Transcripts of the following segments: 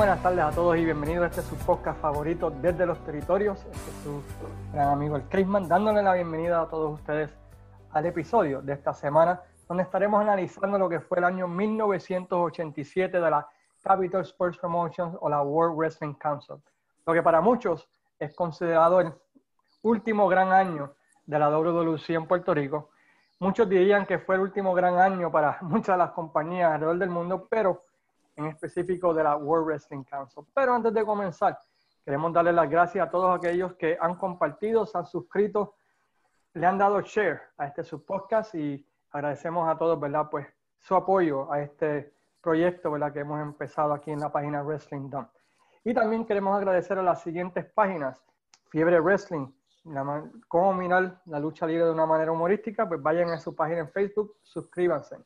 Buenas tardes a todos y bienvenidos a este su podcast favorito desde los territorios. Este es su gran amigo el Crisman, dándole la bienvenida a todos ustedes al episodio de esta semana, donde estaremos analizando lo que fue el año 1987 de la Capital Sports Promotions o la World Wrestling Council, lo que para muchos es considerado el último gran año de la WWC en Puerto Rico. Muchos dirían que fue el último gran año para muchas de las compañías alrededor del mundo, pero en específico de la World Wrestling Council. Pero antes de comenzar, queremos darle las gracias a todos aquellos que han compartido, se han suscrito, le han dado share a este subpodcast y agradecemos a todos, ¿verdad? Pues su apoyo a este proyecto, ¿verdad? Que hemos empezado aquí en la página Wrestling Done. Y también queremos agradecer a las siguientes páginas, Fiebre Wrestling, cómo mirar la lucha libre de una manera humorística, pues vayan a su página en Facebook, suscríbanse.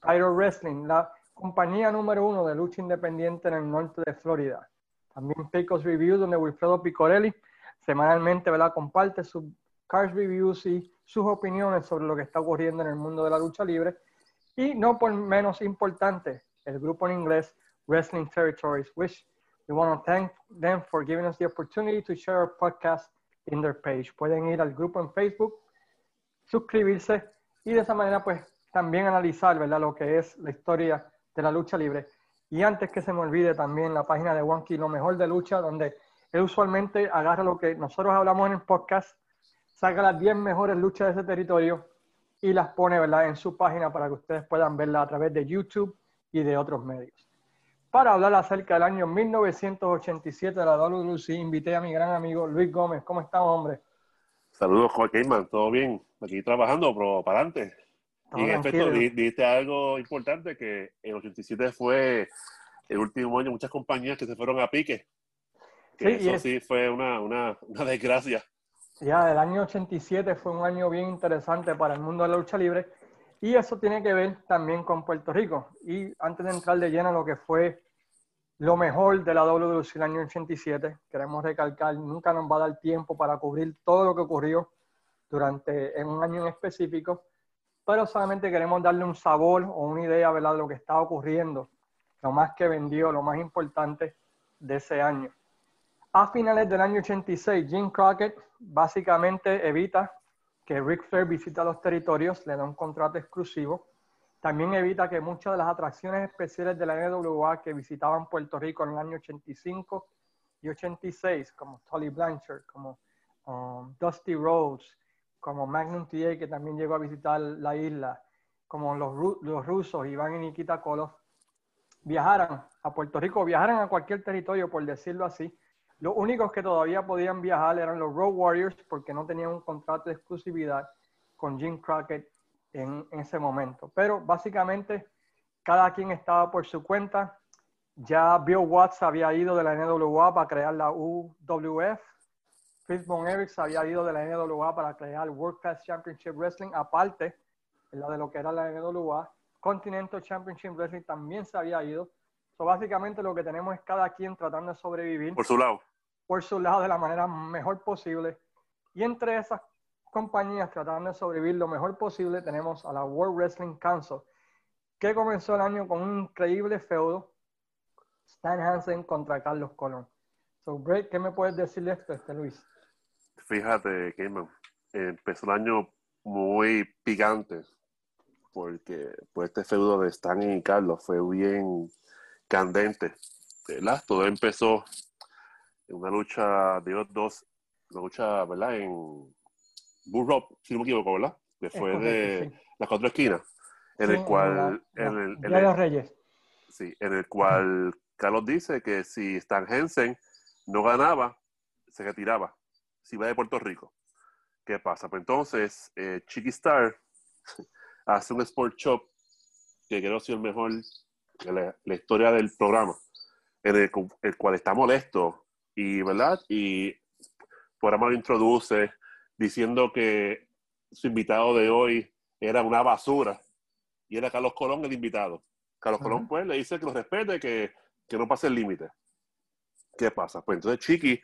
Pyro Wrestling, la compañía número uno de lucha independiente en el norte de Florida. También Pecos Reviews, donde Wilfredo Picorelli semanalmente ¿verdad? comparte sus cars reviews y sus opiniones sobre lo que está ocurriendo en el mundo de la lucha libre. Y no por menos importante, el grupo en inglés Wrestling Territories, which we want to thank them for giving us the opportunity to share our podcast in their page. Pueden ir al grupo en Facebook, suscribirse y de esa manera pues también analizar ¿verdad? lo que es la historia de la lucha libre. Y antes que se me olvide también la página de Wonky, lo mejor de lucha, donde él usualmente agarra lo que nosotros hablamos en el podcast, saca las 10 mejores luchas de ese territorio y las pone ¿verdad? en su página para que ustedes puedan verla a través de YouTube y de otros medios. Para hablar acerca del año 1987 de la WC, invité a mi gran amigo Luis Gómez. ¿Cómo estamos, hombre? Saludos, Joaquín, ¿todo bien? Aquí trabajando, pero para adelante. Y en efecto, dijiste algo importante, que el 87 fue el último año, muchas compañías que se fueron a pique. sí, eso sí fue una, una, una desgracia. Ya, el año 87 fue un año bien interesante para el mundo de la lucha libre y eso tiene que ver también con Puerto Rico. Y antes de entrar de lleno lo que fue lo mejor de la WWC el año 87, queremos recalcar, nunca nos va a dar tiempo para cubrir todo lo que ocurrió durante en un año en específico, pero solamente queremos darle un sabor o una idea de lo que está ocurriendo, lo más que vendió, lo más importante de ese año. A finales del año 86, Jim Crockett básicamente evita que Rick Flair visite los territorios, le da un contrato exclusivo. También evita que muchas de las atracciones especiales de la NWA que visitaban Puerto Rico en el año 85 y 86, como Tully Blanchard, como um, Dusty Rhodes, como Magnum TA, que también llegó a visitar la isla, como los, rusos, Iván y Nikita Kolov, viajaran a Puerto Rico, viajaran a cualquier territorio, por decirlo así. Los únicos que todavía podían viajar eran los Road Warriors porque no tenían un contrato de exclusividad con Jim Crockett en, en ese momento. Pero básicamente cada quien estaba por su cuenta. Ya Bill Watts había ido de la NWA para crear la UWF Chris Von Eriks había ido de la NWA para crear World Class Championship Wrestling, aparte de lo que era la NWA. Continental Championship Wrestling también se había ido. So, básicamente lo que tenemos es cada quien tratando de sobrevivir. Por su lado. Por su lado, de la manera mejor posible. Y entre esas compañías tratando de sobrevivir lo mejor posible, tenemos a la World Wrestling Council, que comenzó el año con un increíble feudo. Stan Hansen contra Carlos Colón. So, Break, ¿qué me puedes decir de esto, este Luis? Fíjate, Cayman, empezó el año muy picante, porque pues, este feudo de Stan y Carlos fue bien candente. ¿verdad? Todo empezó en una lucha de los dos, una lucha, ¿verdad? En Bull si no me equivoco, ¿verdad? Que fue de las cuatro esquinas, en el cual... En, el, en los Reyes. Sí, en el cual Carlos dice que si Stan Hensen no ganaba, se retiraba si va de Puerto Rico. ¿Qué pasa? Pues entonces, eh, Chiqui Star hace un sport shop que creo que es el mejor de la, historia del programa, en el, cual está molesto y, ¿verdad? Y por amor lo introduce diciendo que su invitado de hoy era una basura y era Carlos Colón el invitado. Carlos Colón, pues, le dice que lo respete, que, que no pase el límite. ¿Qué pasa? Pues entonces Chiqui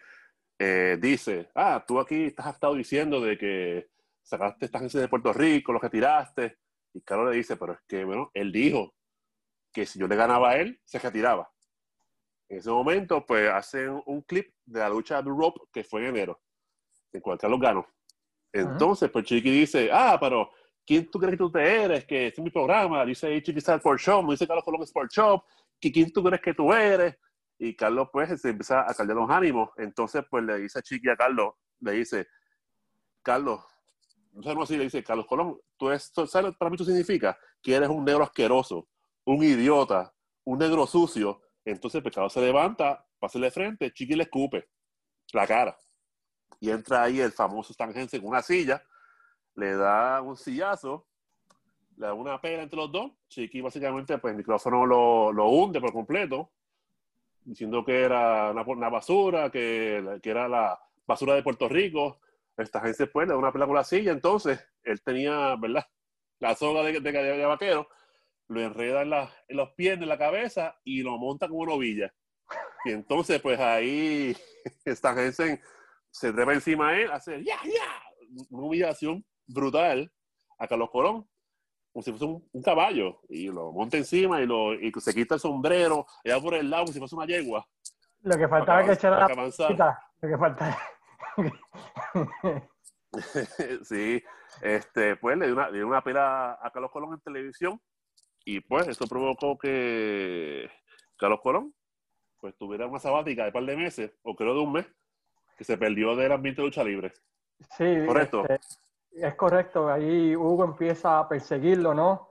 eh, dice, ah, tú aquí estás estado diciendo de que sacaste esta agencia de Puerto Rico, lo retiraste. Y Carlos le dice, pero es que, bueno, él dijo que si yo le ganaba a él, se retiraba. En ese momento, pues hacen un clip de la lucha de Rope que fue en enero, en cual Carlos ganó. Entonces, pues Chiqui dice, ah, pero ¿quién tú crees que tú te eres? Que este es mi programa, dice Chiqui Sport Shop, dice Carlos Colón Sport Shop, ¿quién tú crees que tú eres? Y Carlos, pues, se empieza a caldear los ánimos. Entonces, pues, le dice a Chiqui a Carlos, le dice, Carlos, no sabemos si le dice, Carlos Colón, tú esto, ¿sabes para mí tú significa? Que eres un negro asqueroso, un idiota, un negro sucio. Entonces, pues, Carlos se levanta, pasa de frente, Chiqui le escupe la cara. Y entra ahí el famoso Stan Hensen en una silla, le da un sillazo, le da una pena entre los dos. Chiqui básicamente, pues el micrófono lo, lo hunde por completo, diciendo que era una, basura, que, que, era la basura de Puerto Rico. Esta gente pues da una película así, y entonces él tenía, ¿verdad? La soga de, de, vaquero, lo enreda en, en, los pies, en la cabeza y lo monta como una ovilla. Y entonces, pues ahí, esta gente se trepa encima de él, hace ya, una humillación brutal a Carlos Colón, como si fuese un, caballo, y lo monta encima y, lo, y se quita el sombrero, y va por el lado como si fuese una yegua. Lo que faltaba que echara la Lo que faltaba. sí, este, pues le dio una, le dio una pela a Carlos Colón en televisión y pues eso provocó que Carlos Colón pues tuviera una sabática de un par de meses, o creo de un mes, que se perdió del ambiente de lucha libre. Sí, correcto. Este, es correcto, ahí Hugo empieza a perseguirlo, ¿no?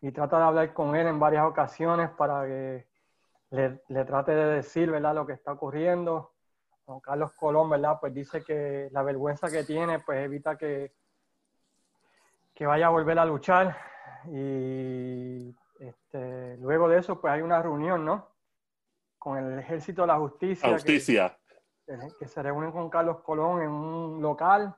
Y trata de hablar con él en varias ocasiones para que le, trate de decir, ¿verdad?, lo que está ocurriendo. Don Carlos Colón, ¿verdad?, pues dice que la vergüenza que tiene, pues evita que, que vaya a volver a luchar. Y este, luego de eso, pues hay una reunión, ¿no? Con el Ejército de la Justicia. Justicia. Que, que se reúnen con Carlos Colón en un local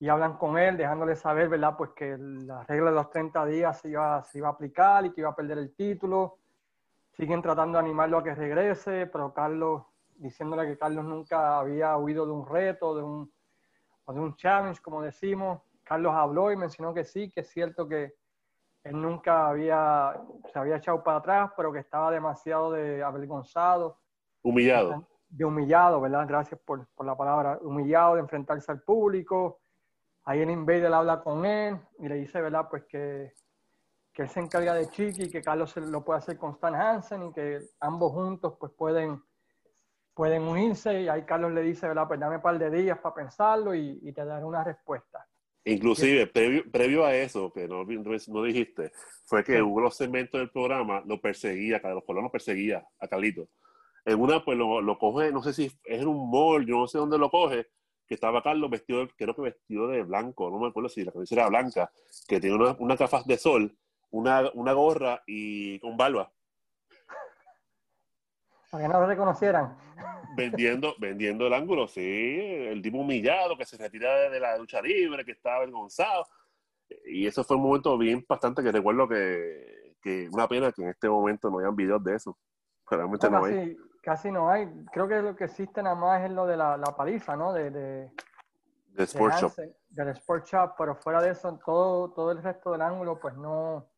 y hablan con él, dejándole saber, ¿verdad? Pues que la regla de los 30 días se iba, se iba a aplicar y que iba a perder el título. Siguen tratando de animarlo a que regrese, pero Carlos, diciéndole que Carlos nunca había huido de un reto, de un, o de un challenge, como decimos. Carlos habló y mencionó que sí, que es cierto que él nunca había, se había echado para atrás, pero que estaba demasiado de avergonzado. Humillado. De humillado, ¿verdad? Gracias por, por la palabra. Humillado de enfrentarse al público, Ahí el Invader habla con él y le dice, ¿verdad? Pues que, que él se encarga de Chiqui y que Carlos lo puede hacer con Stan Hansen y que ambos juntos pues pueden, pueden unirse y ahí Carlos le dice, ¿verdad? Pues dame un par de días para pensarlo y, te daré una respuesta. Inclusive, previo, a eso, que no, no dijiste, fue que hubo los segmentos del programa, lo perseguía, Carlos Colón lo perseguía a Carlito. En una, pues lo, lo coge, no sé si es en un mall, yo no sé dónde lo coge, que estaba Carlos vestido, creo que vestido de blanco, no me acuerdo si la camisa era blanca, que tenía una, una gafas de sol, una, una gorra y con barba. Para que no lo reconocieran. Vendiendo, vendiendo el ángulo, sí, el tipo humillado que se retira de la lucha libre, que estaba avergonzado. Y eso fue un momento bien bastante que recuerdo que, que una pena que en este momento no hayan videos de eso. Realmente no hay casi no hay. Creo que lo que existe nada más es lo de la, la paliza, ¿no? De, de, de Sport Shop. Del Sport Shop, pero fuera de eso, todo, todo el resto del ángulo, pues no,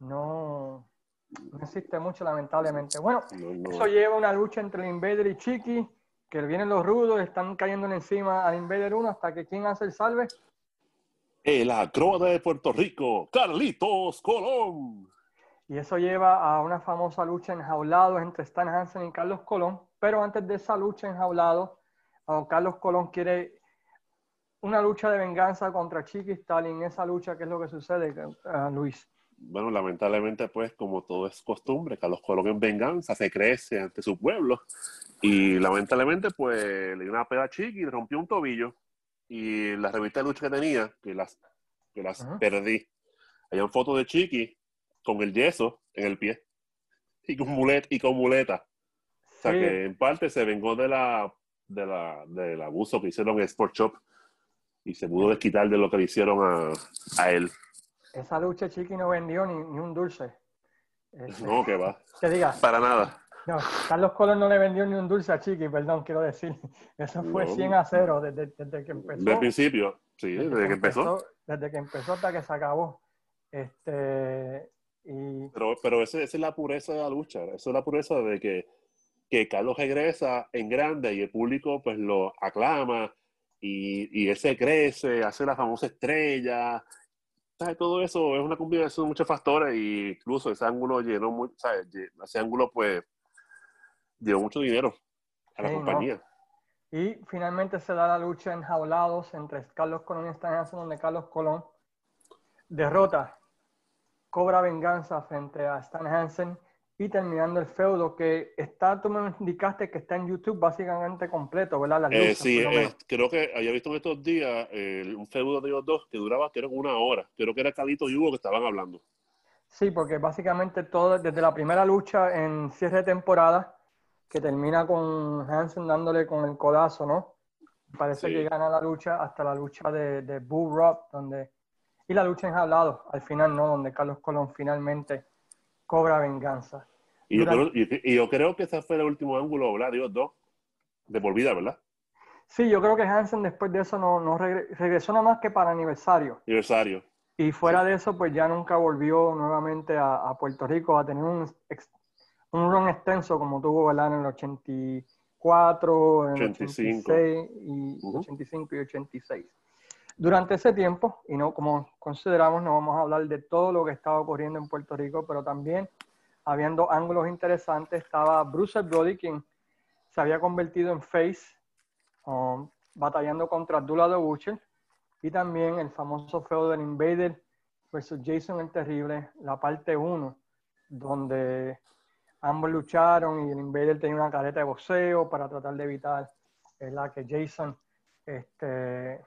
no, no existe mucho, lamentablemente. Bueno, eso lleva una lucha entre el Invader y Chiqui, que vienen los rudos, están cayendo encima al Invader 1 hasta que quien hace el salve. El acróbata de Puerto Rico, Carlitos Colón. Y eso lleva a una famosa lucha enjaulado entre Stan Hansen y Carlos Colón. Pero antes de esa lucha enjaulado, Carlos Colón quiere una lucha de venganza contra Chiqui Stalin. Esa lucha, ¿qué es lo que sucede, uh, Luis? Bueno, lamentablemente, pues, como todo es costumbre, Carlos Colón en venganza se crece ante su pueblo. Y lamentablemente, pues, le dio una pega a Chiqui y le rompió un tobillo. Y la revista de lucha que tenía, que las, que las perdí. Hay un foto de Chiqui con el yeso en el pie y con, mulet, y con muleta. O sea que en parte se vengó de la, de la, del abuso que hicieron en Sport Shop y se pudo desquitar de lo que le hicieron a, a él. Esa lucha Chiqui no vendió ni, ni un dulce. Este, no, que va. Que diga. Para nada. No, Carlos Colón no le vendió ni un dulce a Chiqui, perdón, quiero decir. Eso fue 100 a 0 desde, desde, que empezó. Desde el principio, sí, desde, que empezó. empezó. Desde que empezó hasta que se acabó. Este, pero, pero esa, es la pureza de la lucha, esa es la pureza de que que Carlos regresa en grande y el público pues lo aclama y, y él se crece, hace la famosa estrella. Todo eso es una combinación de muchos factores y incluso ese ángulo llenó, ¿sabes? ese ángulo pues llevó mucho dinero a la compañía. Y finalmente se da la lucha en jaulados entre Carlos Colón y Stan Hansen, donde Carlos Colón derrota, cobra venganza frente a Stan Hansen y terminando el feudo que está, tú me indicaste que está en YouTube básicamente completo, ¿verdad? Eh, sí, creo que había visto en estos días un feudo de ellos dos que duraba creo una hora. Creo que era Calito y Hugo que estaban hablando. Sí, porque básicamente todo, desde la primera lucha en cierre de temporada, que termina con Hansen dándole con el codazo, ¿no? Parece que gana la lucha hasta la lucha de, de Bull Rock, donde... Y la lucha en hablado, al final, ¿no? Donde Carlos Colón finalmente cobra venganza. Y, yo, creo, y, yo creo que ese fue el último ángulo, ¿verdad? Dios, dos, de por vida, ¿verdad? Sí, yo creo que Hansen después de eso no, no regresó nada más que para aniversario. Aniversario. Y fuera de eso, pues ya nunca volvió nuevamente a, Puerto Rico a tener un, un run extenso como tuvo ¿verdad? en el 84, en el 85. y 85 y 86. Durante ese tiempo, y no como consideramos, no vamos a hablar de todo lo que estaba ocurriendo en Puerto Rico, pero también habiendo ángulos interesantes, estaba Bruce Brody, quien se había convertido en face, um, batallando contra Abdullah de Butcher, y también el famoso feudo del Invader versus Jason el Terrible, la parte 1, donde ambos lucharon y el Invader tenía una careta de boxeo para tratar de evitar la que Jason este,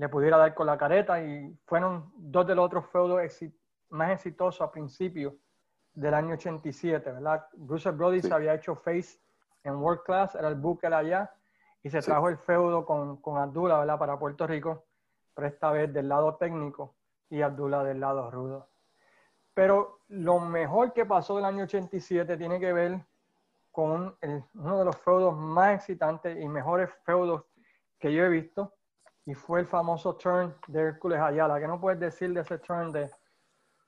le pudiera dar con la careta y fueron dos de los otros feudos más exitosos a principio del año 87, ¿verdad? Bruce Brody se había hecho face en World Class, era el Booker allá, y se trajo el feudo con, con Abdullah, ¿verdad? Para Puerto Rico, pero esta vez del lado técnico y Abdullah del lado rudo. Pero lo mejor que pasó del año 87 tiene que ver con uno de los feudos más excitantes y mejores feudos que yo he visto, y fue el famoso turn de Hércules Ayala. ¿Qué no puedes decir de ese turn, de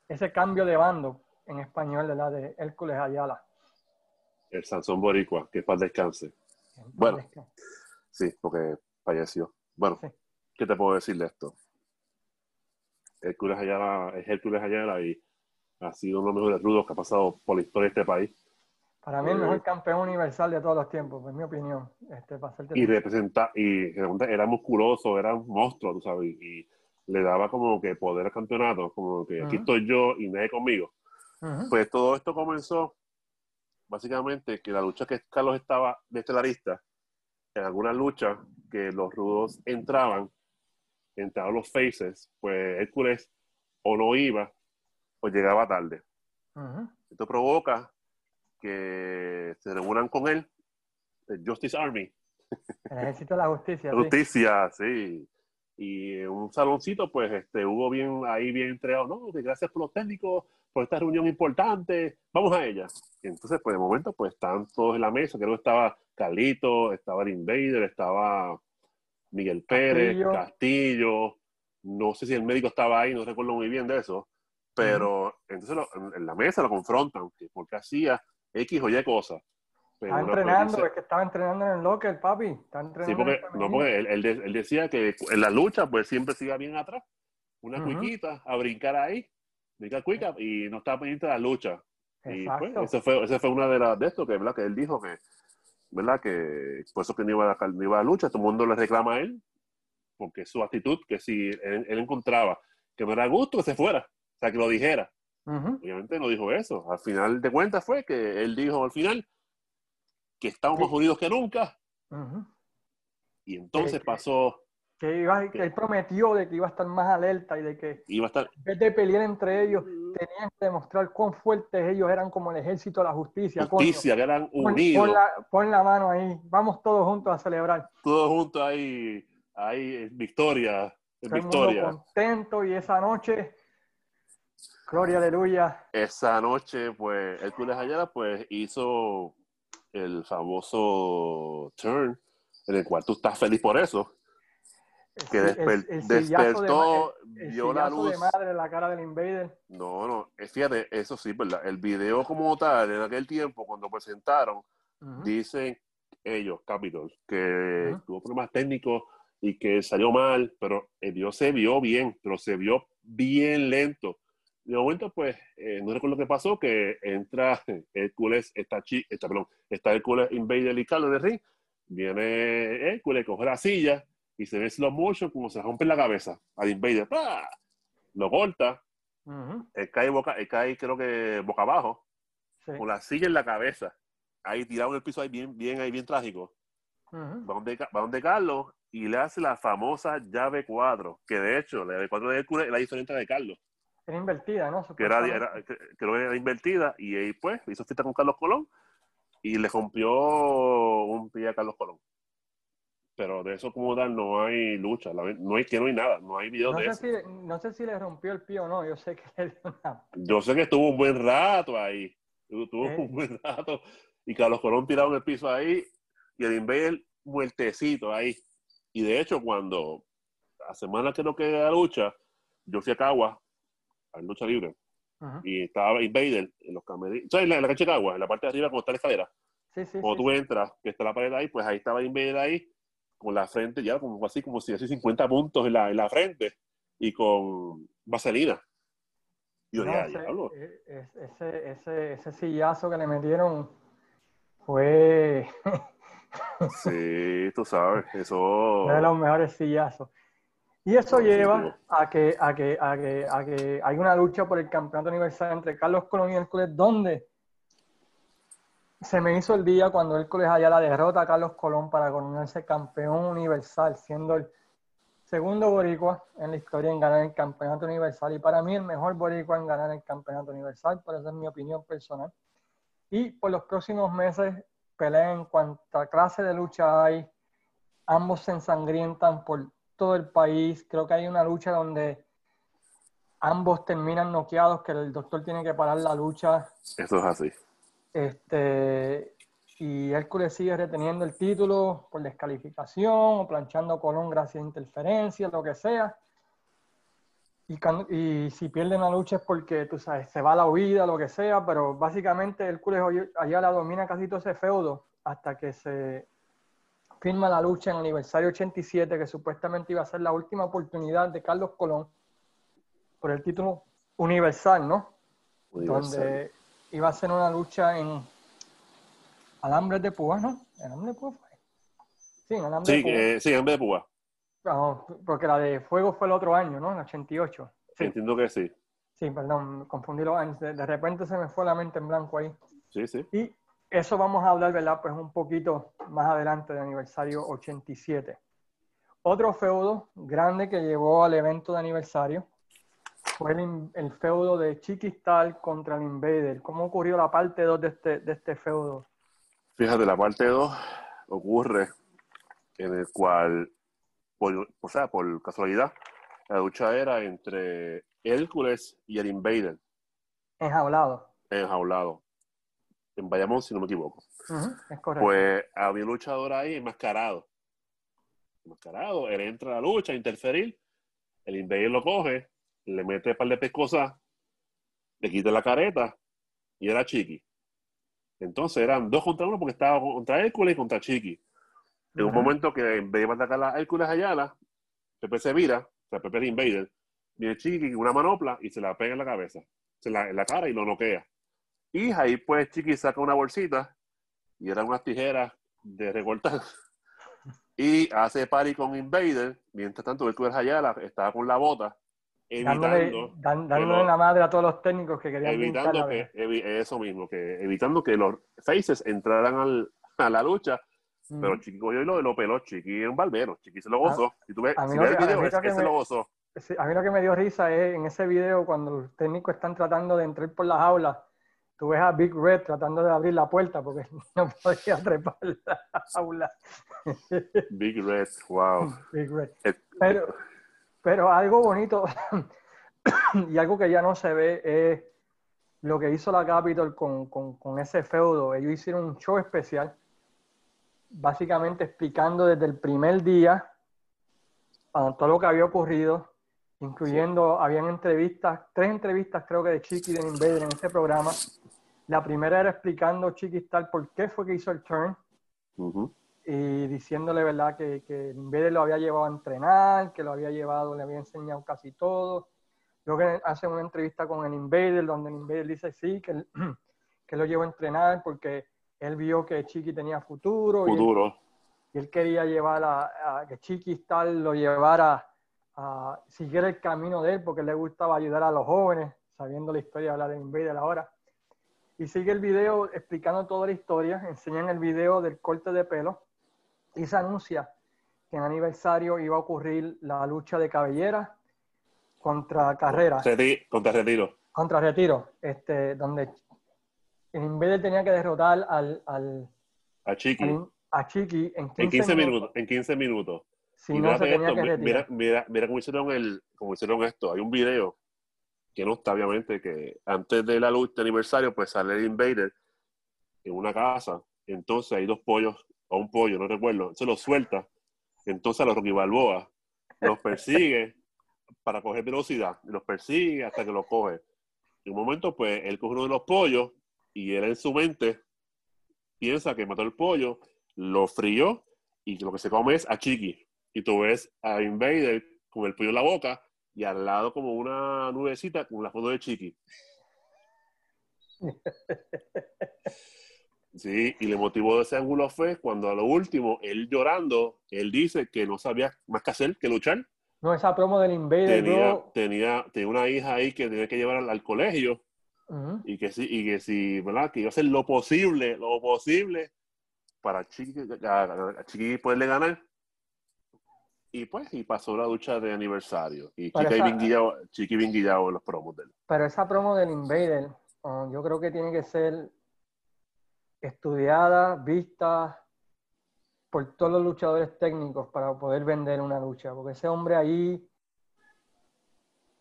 ese cambio de bando? en español de la de Hércules Ayala. El Sansón Boricua, que paz descanse. Bueno, sí, porque falleció. Bueno, ¿qué te puedo decir de esto? Hércules Ayala es Hércules Ayala y ha sido uno de los mejores rudos que ha pasado por la historia de este país. Para mí el mejor eh, campeón universal de todos los tiempos, en mi opinión. Este, y representa, y era musculoso, era un monstruo, tú sabes, y, le daba como que poder al campeonato, como que aquí estoy yo y nadie conmigo. Pues todo esto comenzó básicamente que la lucha que Carlos estaba de estelarista, en alguna lucha que los rudos entraban, entraban los faces, pues Hércules o no iba o llegaba tarde. Esto provoca que se reúnan con él, el Justice Army. El ejército de la justicia. Justicia, sí y en un saloncito, pues este, hubo bien ahí bien entregado, no, gracias por los técnicos, por esta reunión importante, vamos a ella. Y entonces, pues de momento, pues están todos en la mesa, creo que estaba Carlito, estaba el Invader, estaba Miguel Pérez, Castillo. no sé si el médico estaba ahí, no recuerdo muy bien de eso, pero entonces en, la mesa lo confrontan, porque hacía X o Y cosas. Estaba entrenando, es que estaba entrenando en el locker, papi. entrenando sí, porque, no, porque él, decía que en la lucha, pues siempre se iba bien atrás. Una cuiquita, a brincar ahí, brincar cuica, y no estaba pendiente de la lucha. Y pues, ese fue, ese fue una de las de esto que, ¿verdad? que él dijo que, ¿verdad? Que por eso que no iba, a, no iba a la lucha, todo el mundo le reclama a él, porque su actitud, que si él, encontraba que no era gusto, que se fuera, o sea, que lo dijera. Obviamente no dijo eso. Al final de cuentas fue que él dijo al final, que estamos más unidos que nunca. Y entonces pasó... Que, iba, que, él prometió de que iba a estar más alerta y de que iba a estar, en vez de pelear entre ellos, tenían que demostrar cuán fuertes ellos eran como el ejército de la justicia. Justicia, que eran unidos. Pon, la, mano ahí, vamos todos juntos a celebrar. Todos juntos ahí, ahí, victoria, victoria. contento y esa noche, gloria, aleluya. Esa noche, pues, Hércules Ayala, pues, hizo el famoso turn, en el cual tú estás feliz por eso. Que despertó, vio la luz. de madre la cara del invader. No, no, fíjate, eso sí, ¿verdad? El video como tal, en aquel tiempo, cuando presentaron, dicen ellos, Capitol, que tuvo problemas técnicos y que salió mal, pero el video se vio bien, pero se vio bien lento. De momento, pues, eh, no recuerdo qué pasó, que entra Hércules, está, chi, está, perdón, está Hércules Invader y Carlos de ring, viene Hércules, coge la silla y se ve slow motion como se rompe la cabeza al Invader, ¡pah! lo corta, él cae, boca, él cae creo que boca abajo, con la silla en la cabeza, ahí tirado en el piso, ahí bien, bien, ahí bien trágico. va, donde, va donde Carlos y le hace la famosa llave 4, que de hecho la llave 4 de Hércules es la diferente de Carlos. Era invertida, ¿no? Que era, era, creo que era invertida y ahí pues hizo fiesta con Carlos Colón y le rompió un pie a Carlos Colón. Pero de eso como tal no hay lucha, no hay que no hay nada, no hay video no de sé eso. Si, no sé si le rompió el pie o no, yo sé que le dio una... Yo sé que estuvo un buen rato ahí, estuvo ¿Eh? un buen rato y Carlos Colón tirado en el piso ahí y el Invader muertecito ahí. Y de hecho cuando la semana que no queda la lucha, yo fui a Cagua en lucha libre. Y estaba Invader en los camerinos. ¿Sabes? En la, en la cancha de agua, en la parte de arriba, como está la escalera. Sí, sí, Cuando tú entras, que está la pared ahí, pues ahí estaba Invader ahí, con la frente ya como así, como si así 50 puntos en la, en la frente y con vaselina. Y yo no, dije, ese, diablo. e, ese, ese, ese sillazo que le metieron fue. sí, tú sabes, eso. Uno de los mejores sillazos. Y eso lleva a que, a, que, a, que, a que hay una lucha por el campeonato universal entre Carlos Colón y Hércules, donde se me hizo el día cuando Hércules haya la derrota a Carlos Colón para coronarse campeón universal, siendo el segundo boricua en la historia en ganar el campeonato universal y para mí el mejor boricua en ganar el campeonato universal, por eso es mi opinión personal. Y por los próximos meses pelea en cuanta clase de lucha hay, ambos se ensangrientan por todo el país. Creo que hay una lucha donde ambos terminan noqueados, que el doctor tiene que parar la lucha. Eso es así. Este, y Hércules sigue reteniendo el título por descalificación o planchando Colón gracias a interferencia, lo que sea. Y, y, si pierden la lucha es porque, tú sabes, se va la huida, lo que sea, pero básicamente Hércules allá la domina casi todo ese feudo hasta que se firma la lucha en el aniversario 87, que supuestamente iba a ser la última oportunidad de Carlos Colón por el título universal, ¿no? Universal. Donde iba a ser una lucha en Alambres de Púa, ¿no? ¿Alambre de Púa fue? Sí, en Alambre sí, de Púa. Eh, sí, Alambre de Púa. No, porque la de Fuego fue el otro año, ¿no? En el 88. Sí. Entiendo que sí. Sí, perdón, confundí los años. De, de repente se me fue la mente en blanco ahí. Sí, sí. Y eso vamos a hablar, ¿verdad? Pues un poquito más adelante del aniversario 87. Otro feudo grande que llevó al evento de aniversario fue el, el feudo de Chiquistal contra el Invader. ¿Cómo ocurrió la parte 2 de este, de este feudo? Fíjate, la parte 2 ocurre en el cual, por, o sea, por casualidad, la lucha era entre Hércules y el Invader. Enjaulado. Enjaulado en Bayamón, si no me equivoco. Uh -huh, es correcto. Pues había un luchador ahí enmascarado. Enmascarado, él entra a la lucha a interferir, el Invader lo coge, le mete un par de pescosas, le quita la careta y era Chiqui. Entonces eran dos contra uno porque estaba contra Hércules y contra Chiqui. En uh -huh. un momento que en vez de atacar a Hércules Ayala, Pepe se vira, o sea, Pepe el Invader, viene Chiqui con una manopla y se la pega en la cabeza, se la, en la cara y lo noquea. Y ahí pues Chiqui saca una bolsita y eran unas tijeras de recortar. Y hace party con Invader. Mientras tanto, Hércules Ayala estaba con la bota. Evitando, dándole, dándole la madre a todos los técnicos que querían evitando que, evi, Eso mismo, que evitando que los faces entraran al, a la lucha. Mm. Pero Chiqui cogió y lo, lo peló. Chiqui es un barbero. Chiqui se lo gozó. A, si tú ves, si ves el video, es, que se lo gozó. Sí, a mí lo que me dio risa es en ese video cuando los técnicos están tratando de entrar por las aulas tú ves a Big Red tratando de abrir la puerta porque no podía trepar la aula. Big Red, wow. Big Red. Pero, pero algo bonito y algo que ya no se ve es lo que hizo la Capitol con, con, con ese feudo. Ellos hicieron un show especial, básicamente explicando desde el primer día todo lo que había ocurrido, incluyendo, sí. habían entrevistas, tres entrevistas creo que de Chiqui y de Invader en ese programa, La primera era explicando Chiquistar por qué fue que hizo el turn y diciéndole, ¿verdad?, que, que Invader lo había llevado a entrenar, que lo había llevado, le había enseñado casi todo. Luego que hace una entrevista con el Invader, donde el Invader dice sí, que, él- que lo llevó a entrenar porque él vio que Chiqui tenía futuro, y él- Futuro. Y, él quería llevar a, a que Chiqui tal lo llevara a seguir el camino de él porque le gustaba ayudar a los jóvenes, sabiendo la historia de hablar del Invader ahora. Y sigue el video explicando toda la historia, enseñan el video del corte de pelo y se anuncia que en aniversario iba a ocurrir la lucha de cabellera contra carrera, Reti- contra retiro. contra retiro, este, donde Invader tenía que derrotar al, al, A Chiqui. al- a Chiqui en 15, En 15 minutos. En 15 minutos. Si y no, se fíjate tenía esto, que mi- retirar. mira, mira, mira cómo hicieron el, cómo hicieron esto. Hay un video que no está, obviamente, que antes de la lucha de aniversario, pues sale el Invader en una casa. Entonces hay dos pollos, o un pollo, no recuerdo. Se los suelta. Entonces a los Rocky Balboa los persigue para coger velocidad. Los persigue hasta que los coge. En un momento, pues, él coge uno de los pollos y él en su mente piensa que mató el pollo, lo frío y lo que se come es a Chiqui. Y tú ves a Invader con el pollo en la boca y al lado como una nubecita con la foto de Chiqui. Sí, y le motivó de ese ángulo fue cuando a lo último, él llorando, él dice que no sabía más que hacer que luchar. No, esa promo del Invader, Tenía, bro. tenía, tenía una hija ahí que tenía que llevar al, al colegio y que sí, y que sí, ¿verdad? Que iba a hacer lo posible, lo posible para Chiqui, a, a Chiqui poderle ganar. Y pues, y pasó la ducha de aniversario. Y Chiqui esa- bien guillado, Chiqui bien guillado en los promos de él. Pero esa promo del Invader, uh, yo creo que tiene que ser estudiada, vista por todos los luchadores técnicos para poder vender una lucha. Porque ese hombre ahí,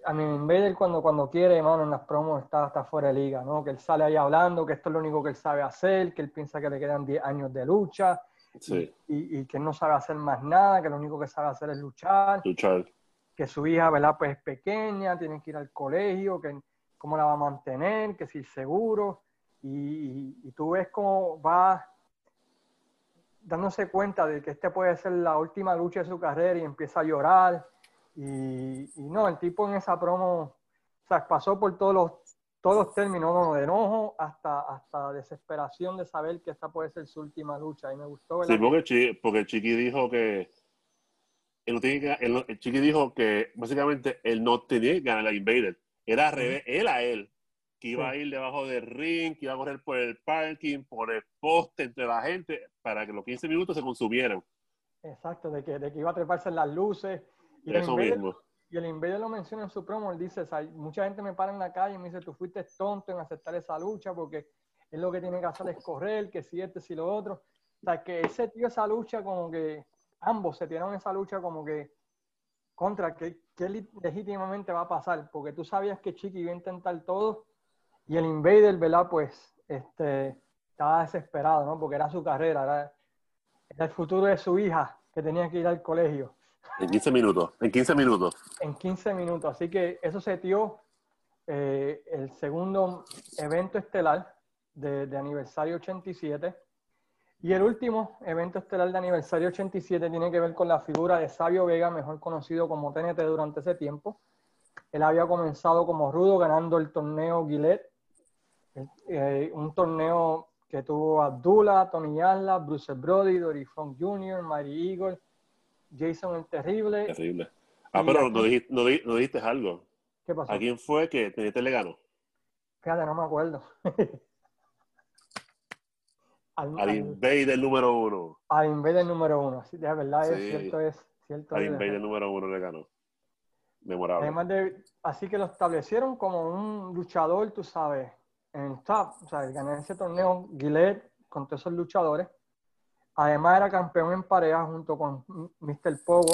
a mí Invader cuando, cuando quiere, hermano, en las promos está hasta fuera de liga, ¿no? Que él sale ahí hablando, que esto es lo único que él sabe hacer, que él piensa que le quedan 10 años de lucha Sí, y, y que no sabe hacer más nada, que lo único que sabe hacer es luchar. luchar. que su hija, ¿verdad? Pues es pequeña, tiene que ir al colegio, que cómo la va a mantener, que si seguro, y, y- y tú ves cómo va dándose cuenta de que este puede ser la última lucha de su carrera y empieza a llorar, y, y no, el tipo en esa promo, o sea, pasó por todos los, todos términos, ¿no? de enojo hasta, hasta desesperación de saber que esta puede ser su última lucha, y me gustó, ¿verdad? Sí, porque, Chi- porque Chiqui dijo que él no tiene que, él el Chiqui dijo que básicamente él no tenía que ganar a Invader. Era al revés, él a él, que iba Sí. a ir debajo del ring, que iba a correr por el parking, por el poste entre la gente, para que los 15 minutos se consumieran. Exacto, de que, de que iba a treparse en las luces. Y Eso Invader, mismo. Y el Invader lo menciona en su promo, él dice, mucha gente me para en la calle y me dice, tú fuiste tonto en aceptar esa lucha porque él lo que tiene que hacer es correr, que si este, si lo otro. O sea, que él se tiró esa lucha como que, ambos se tiraron esa lucha como que, contra, que, legítimamente va a pasar, porque tú sabías que Chiqui iba a intentar todo y el Invader, ¿verdad? Pues, este, estaba desesperado, ¿no? Porque era su carrera, era, era el futuro de su hija que tenía que ir al colegio En 15 minutos. En 15 minutos. en 15 minutos. Así que eso setió eh, el segundo evento estelar de, de aniversario 87. Y el último evento estelar de aniversario 87 tiene que ver con la figura de Sabio Vega, mejor conocido como TNT durante ese tiempo. Él había comenzado como rudo ganando el torneo Gillette, eh, un torneo que tuvo Abdullah, Tony Yalla, Bruce Brody, Dory Funk Jr., Mary Eagle, Jason el Terrible. Terrible. Ah, pero no dijiste, no, di- no dijiste algo. ¿Qué pasó? ¿A quién fue que Teniente le ganó? Fíjate, no me acuerdo. al, Al Invader número uno. al Invader número uno. Sí, de verdad, es cierto es. Cierto Al. Invader número uno le ganó. Memorable. Además de, así que lo establecieron como un luchador, tú sabes, en el top. O sea, ganar ese torneo Gillette con todos esos luchadores. Además era campeón en pareja junto con Mr. Pogo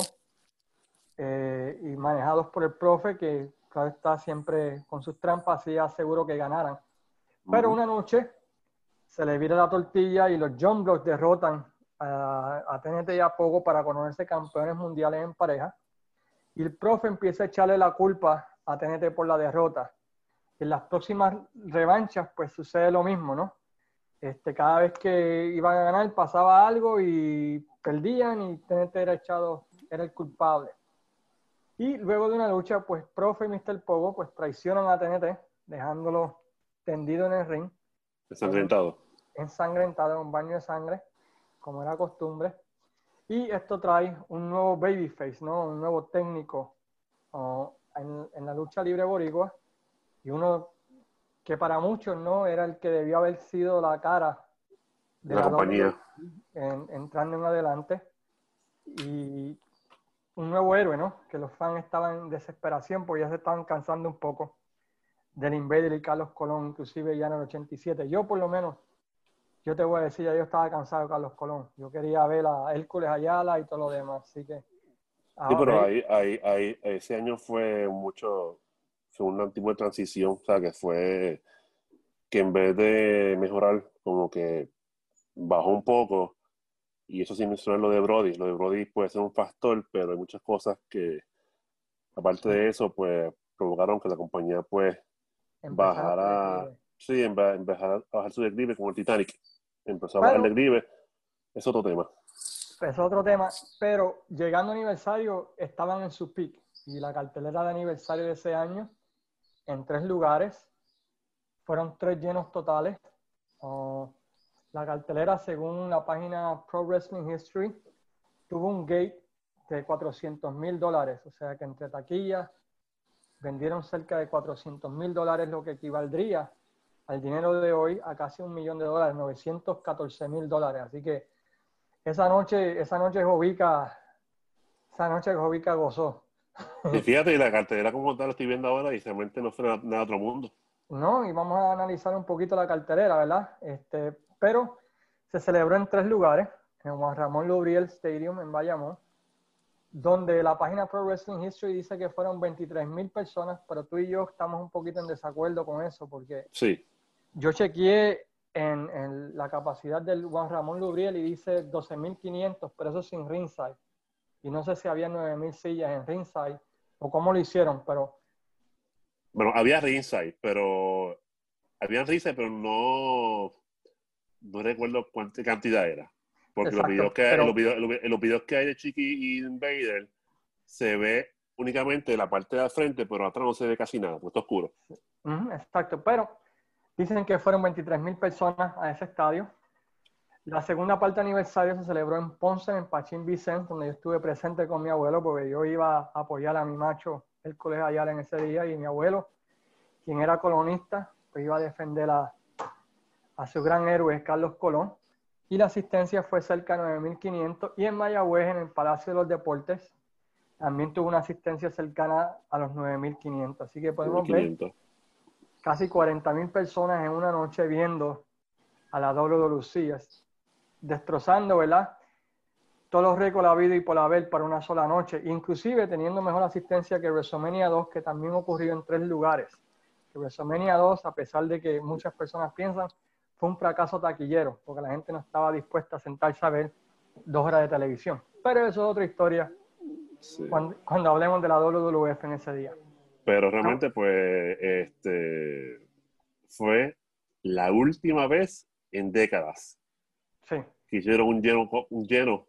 eh, y manejados por el profe que claro está siempre con sus trampas y aseguró que ganaran. Pero una noche se le vira la tortilla y los John Blocks derrotan a, a TNT y a Pogo para conocerse campeones mundiales en pareja. Y el profe empieza a echarle la culpa a TNT por la derrota. En las próximas revanchas, pues sucede lo mismo, ¿no? Este, cada vez que iban a ganar pasaba algo y perdían y TNT era echado, era el culpable. Y luego de una lucha, pues Profe y Mr. Pogo pues traicionan a TNT, dejándolo tendido en el ring. Ensangrentado. Ensangrentado en un baño de sangre, como era costumbre. Y esto trae un nuevo babyface, ¿no? Un nuevo técnico en, en, la lucha libre boricua. Y uno que para muchos no era el que debió haber sido la cara de la, compañía entrando en adelante y un nuevo héroe, ¿no? Que los fans estaban en desesperación porque ya se estaban cansando un poco del Invader y Carlos Colón, inclusive ya en el 87. Yo por lo menos, yo te voy a decir, ya yo estaba cansado de Carlos Colón. Yo quería ver a Hércules Ayala y todo lo demás, así que... Sí, pero ahí, ahí, ahí, ese año fue mucho, un tipo de transición, o sea, que fue que en vez de mejorar, como que bajó un poco, y eso sí mencioné lo de Brody. Lo de Brody puede ser un factor, pero hay muchas cosas que, aparte de eso, pues provocaron que la compañía pues bajara, sí, empezara a bajar su declive como el Titanic. Empezó a bajar el declive. Es otro tema. Es otro tema, pero llegando a aniversario estaban en su peak y la cartelera de aniversario de ese año en tres lugares. Fueron tres llenos totales. la cartelera, según la página Pro Wrestling History, tuvo un gate de 400 mil dólares. O sea que entre taquillas vendieron cerca de 400 mil dólares, lo que equivaldría al dinero de hoy a casi un millón de dólares, 914 mil dólares. Así que esa noche, esa noche Jovica, esa noche Jovica gozó. Y fíjate, la cartelera como tal la estoy viendo ahora y realmente no fue nada, otro mundo. No, y vamos a analizar un poquito la cartelera, ¿verdad? Este, pero se celebró en tres lugares, en Juan Ramón Lubriel Stadium en Bayamón, donde la página Pro Wrestling History dice que fueron 23 mil personas, pero tú y yo estamos un poquito en desacuerdo con eso, porque sí. yo chequeé en, en, la capacidad del Juan Ramón Lubriel y dice 12.500, pero eso sin ringside y no sé si había 9.000 sillas en ringside o cómo lo hicieron, pero... Bueno, había ringside, pero... Había ringside, pero no... No recuerdo cuánta cantidad era. Porque los, videos que hay, los, videos, que hay de Chiqui y Invader se ve únicamente la parte de frente, pero atrás no se ve casi nada, pues está oscuro. exacto, pero dicen que fueron 23.000 personas a ese estadio. La segunda parte aniversario se celebró en Ponce, en Pachín Vicente, donde yo estuve presente con mi abuelo, porque yo iba a apoyar a mi macho, el colegio Ayala, en ese día, y mi abuelo, quien era colonista, pues iba a defender a, a su gran héroe, Carlos Colón. Y la asistencia fue cerca de 9.500. Y en Mayagüez, en el Palacio de los Deportes, también tuvo una asistencia cercana a los 9.500. Así que podemos ver casi 40.000 personas en una noche viendo a la WWC destrozando, ¿verdad? Todos los récords habido y por haber para una sola noche, inclusive teniendo mejor asistencia que WrestleMania 2, que también ocurrió en tres lugares. Que WrestleMania 2, a pesar de que muchas personas piensan, fue un fracaso taquillero, porque la gente no estaba dispuesta a sentarse a ver dos horas de televisión. Pero eso es otra historia cuando, hablemos de la WWF en ese día. Pero realmente, pues, este fue la última vez en décadas Sí. Que hicieron un lleno, un lleno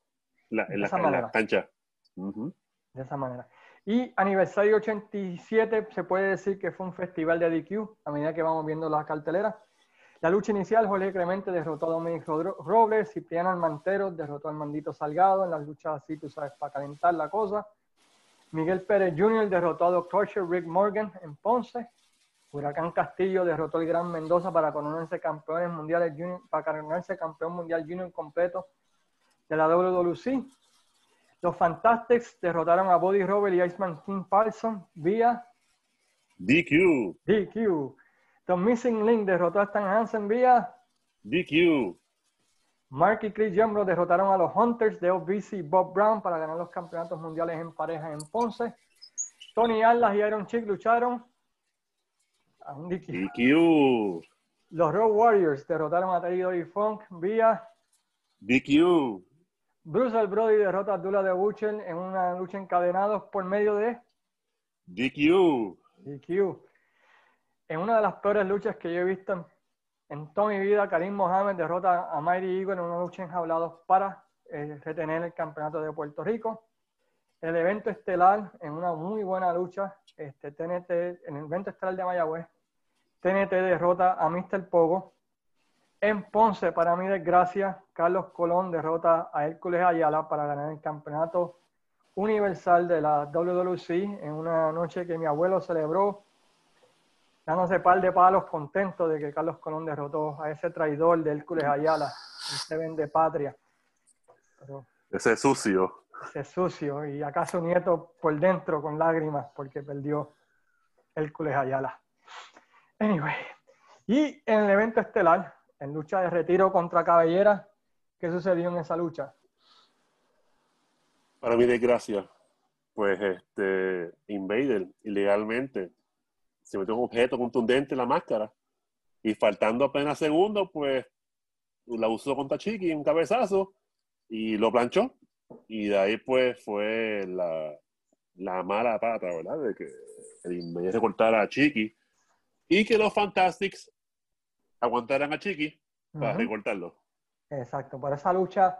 en, la, cancha. De esa manera. Y aniversario 87 se puede decir que fue un festival de DQ a medida que vamos viendo las carteleras. La lucha inicial, Jorge Clemente derrotó a Dominic Robles, Cipriano Almantero derrotó al Mandito Salgado en las luchas así, tú sabes, para calentar la cosa. Miguel Pérez Jr. derrotó a Dr. Rick Morgan en Ponce. Huracán Castillo derrotó al Gran Mendoza para coronarse campeones mundiales junior, para coronarse campeón mundial junior completo de la WWC. Los Fantastics derrotaron a Body Robert y Iceman King Paulson vía DQ. DQ. The Missing Link derrotó a Stan Hansen vía DQ. Mark y Chris Jambro derrotaron a los Hunters de OBC y Bob Brown para ganar los campeonatos mundiales en pareja en Ponce. Tony Atlas y Iron Chick lucharon DQ. Los Road Warriors derrotaron a Terry y Funk vía DQ. Bruce Brody derrota a Dula de Buchen en una lucha encadenados por medio de DQ. DQ. en una de las peores luchas que yo he visto en, en toda mi vida, Karim Mohamed derrota a Mighty Eagle en una lucha enjaulados para eh, retener el campeonato de Puerto Rico. El evento estelar, en una muy buena lucha, este, TNT, en el evento estelar de Mayagüez, TNT derrota a Mr. Pogo. En Ponce, para mi desgracia, Carlos Colón derrota a Hércules Ayala para ganar el campeonato universal de la WWC en una noche que mi abuelo celebró dándose par de palos contentos de que Carlos Colón derrotó a ese traidor de Hércules Ayala, ese vende patria. ese sucio. Ese sucio, y acaso nieto por dentro con lágrimas porque perdió Hércules Ayala. Anyway, y en el evento estelar, en lucha de retiro contra Cabellera, ¿qué sucedió en esa lucha? Para mi desgracia, pues este Invader ilegalmente se metió un objeto contundente en la máscara y faltando apenas segundos, pues la usó contra Chiqui, un cabezazo, y lo planchó. Y de ahí pues fue la, la mala pata, ¿verdad? De que el Invader se cortara a Chiqui y que los Fantastics aguantaran a Chiqui para recortarlo. Exacto, por esa lucha,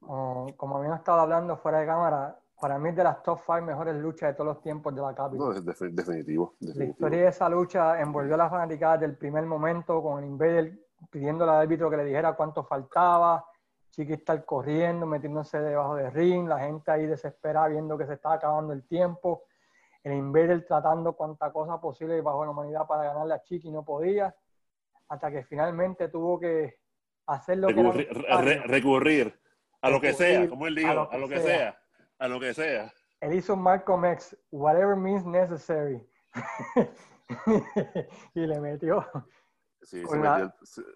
como habíamos estado hablando fuera de cámara, para mí es de las top 5 mejores luchas de todos los tiempos de la Capitol. No, es definitivo, La historia de esa lucha envolvió a las fanáticas del primer momento con el Invader pidiendo al árbitro que le dijera cuánto faltaba, Chiqui estar corriendo, metiéndose debajo del ring, la gente ahí desesperada viendo que se estaba acabando el tiempo, el Invader tratando cuanta cosa posible bajo la humanidad para ganarle a Chiqui no podía hasta que finalmente tuvo que hacer lo recurrir, que recurrir a lo que sea, como él dijo, a lo que, sea. a lo que sea. Él hizo un Malcolm X, whatever means necessary. y le metió. Sí, se, metió el,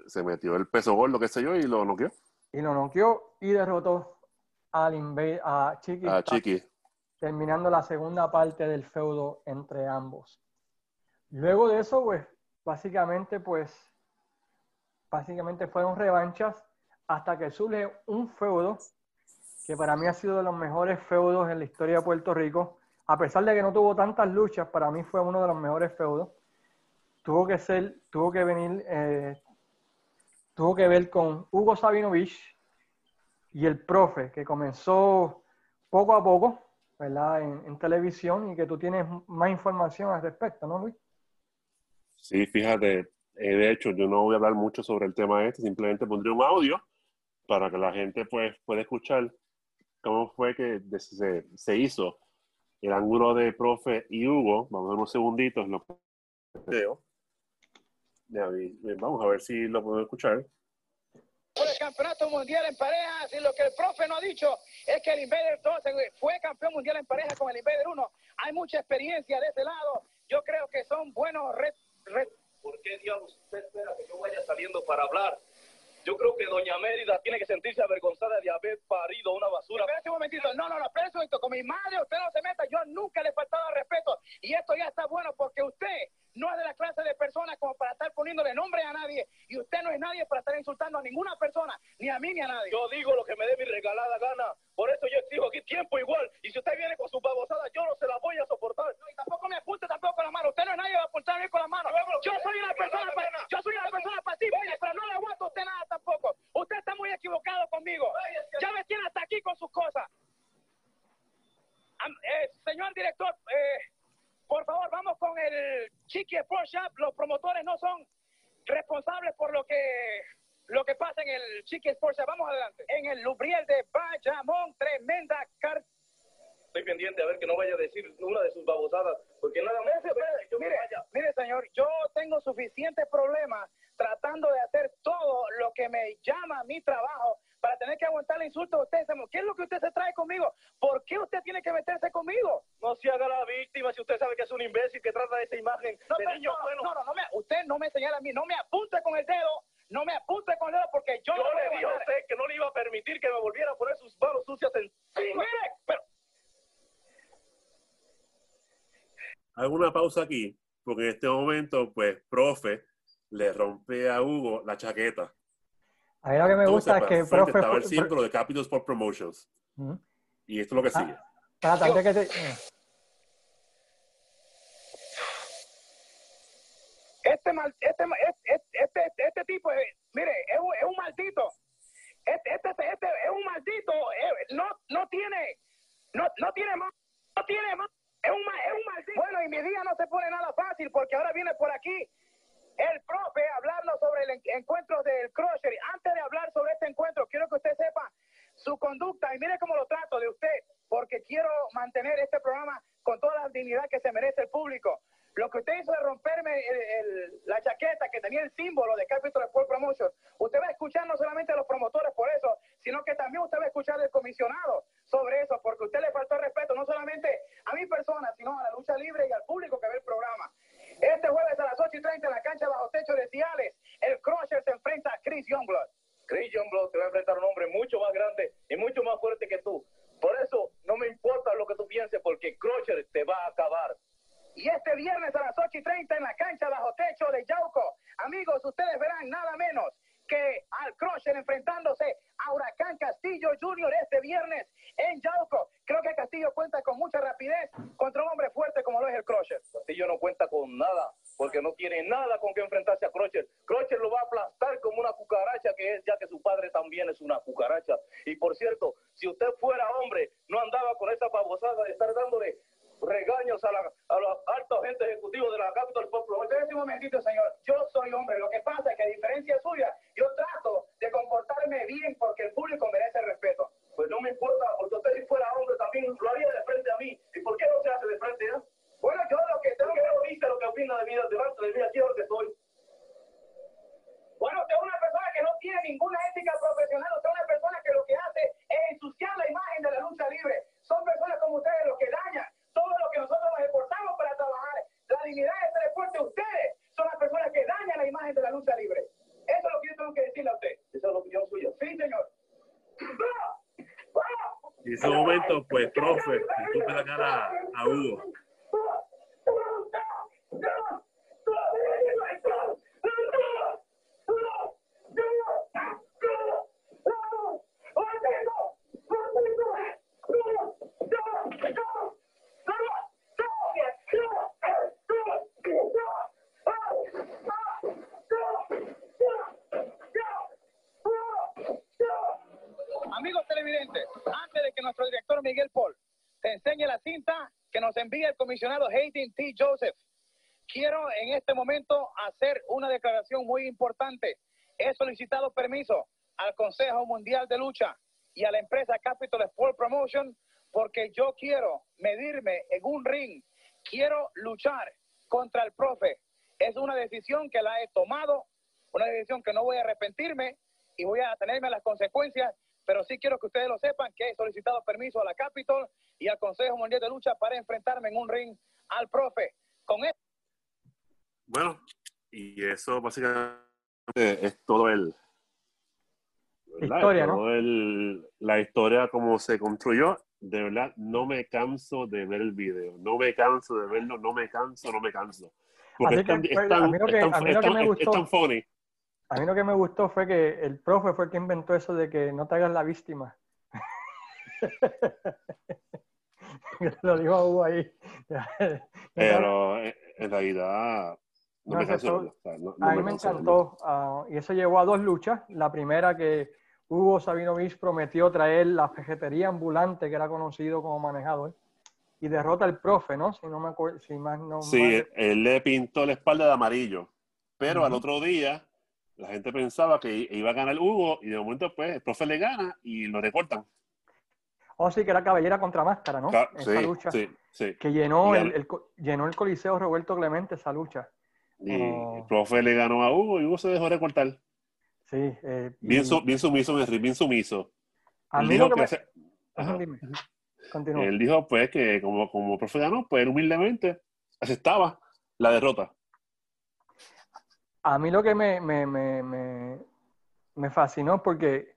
se, metió el, peso gordo, qué sé yo, y lo noqueó. Y lo noqueó y derrotó al a Chiqui. A Chiqui. Terminando la segunda parte del feudo entre ambos. Luego de eso, pues, básicamente, pues, básicamente fueron revanchas hasta que surge un feudo que para mí ha sido de los mejores feudos en la historia de Puerto Rico. A pesar de que no tuvo tantas luchas, para mí fue uno de los mejores feudos. Tuvo que ser, tuvo que venir, eh, tuvo que ver con Hugo Sabinovich y el profe, que comenzó poco a poco, ¿verdad? En, en televisión y que tú tienes más información al respecto, ¿no, Luis? Sí, fíjate, eh, de hecho, yo no voy a hablar mucho sobre el tema este, simplemente pondré un audio para que la gente pues, pueda escuchar cómo fue que se, se hizo el ángulo de profe y Hugo. Vamos a ver unos segunditos. Lo veo. Vamos a ver si lo puedo escuchar. Campeonato mundial en parejas y lo que el profe no ha dicho es que el Invader 2 fue campeón mundial en pareja con el Invader 1. Hay mucha experiencia de ese lado. Yo creo que son buenos red, ¿Por qué diablos usted espera que yo vaya saliendo para hablar? Yo creo que doña Mérida tiene que sentirse avergonzada de haber parido una basura. Espérate un momentito. No, no, no, espérate Con mi madre usted no se meta. Yo nunca le he faltado respeto. Y esto ya está bueno porque usted no es de la clase de personas como para estar poniéndole nombre a nadie. Y usted no es nadie para estar insultando a ninguna persona, ni a mí ni a nadie. Yo digo lo que me dé mi regalada gana. Por eso yo exijo aquí tiempo igual. Y si usted viene con su babosadas, yo no se la voy a soportar. y tampoco me apunte tampoco con la mano. Usted no es nadie para apuntarme con la mano. Yo soy una persona, yo soy una persona pacífica, pero no le aguanto a usted nada tampoco. Usted está muy equivocado conmigo. Ya me tiene hasta aquí con sus cosas. Eh, señor director, eh, por favor, vamos con el Los promotores no son responsables por lo que lo que pasa en el Chiqui Sport Shop. Vamos adelante. En el Lubriel de Bayamón, tremenda carta estoy pendiente a ver que no vaya a decir una de sus babosadas, porque nada más mire, mire, señor, yo tengo suficientes problemas tratando de hacer todo lo que me llama mi trabajo tener que aguantar el insulto de usted. ¿Qué es lo que usted se trae conmigo? ¿Por qué usted tiene que meterse conmigo? No se haga la víctima si usted sabe que es un imbécil que trata de esa imagen no, de niño bueno. No, no, no, me, usted no me señala a mí, no me apunte con el dedo, no me apunte con el dedo porque yo, yo le dije a usted que no le iba a permitir que me volviera a poner sus manos sucias en... Mire, pero hago una pausa aquí, porque en este momento, pues, profe le rompe a Hugo la chaqueta. A mí lo que me gusta es que profe... Estaba el símbolo de Capital Sport Promotions. Y esto es lo que sigue. Ah, que te... este, mal, este, este, este, este tipo, mire, es un, es un maldito. Este, este, este es un maldito. eh, no, no tiene, no, no tiene más, no tiene más. Es un, es un maldito. Bueno, y mi día no se pone nada fácil porque ahora viene por aquí el profe a hablarnos sobre el en- encuentro del Crusher. Y Antes ese momento, pues, profe, tuve la cara a Hugo. Joseph, básicamente es todo el... ¿verdad? Historia, ¿no? Todo el- la historia como se construyó. De verdad, no me canso de ver el video. No me canso de verlo, no me canso, no me canso. Porque es tan, a mí lo que- me gustó- es tan funny. A mí lo que me gustó fue que el profe fue el que inventó eso de que no te hagas la víctima. Lo dijo Hugo ahí. Pero en, en realidad no, No, eso. O sea, no- a mí me encantó. ah, y eso llevó a dos luchas. La primera que Hugo Sabinovich prometió traer la pejetería ambulante, que era conocido como manejador, y derrota al profe, ¿no? Si no me acuerdo, si más no Sí, mal- él, él le pintó la espalda de amarillo. Pero al otro día, la gente pensaba que iba a ganar Hugo y de momento, pues, el profe le gana y lo recortan. Oh, sí, que era cabellera contra máscara, ¿no? Ca- Esa sí, lucha. sí, sí. Que llenó el, llenó el Coliseo Roberto Clemente esa lucha. Y Oh. el profe le ganó a Hugo y Hugo se dejó recortar. Sí. eh, Bien, y su- bien sumiso ring, bien sumiso. a Él dijo que que me- hace- Ajá, Ajá. Él dijo, pues, que como, como profe ganó, pues él humildemente aceptaba la derrota. A mí lo que me, me, me, me, me fascinó porque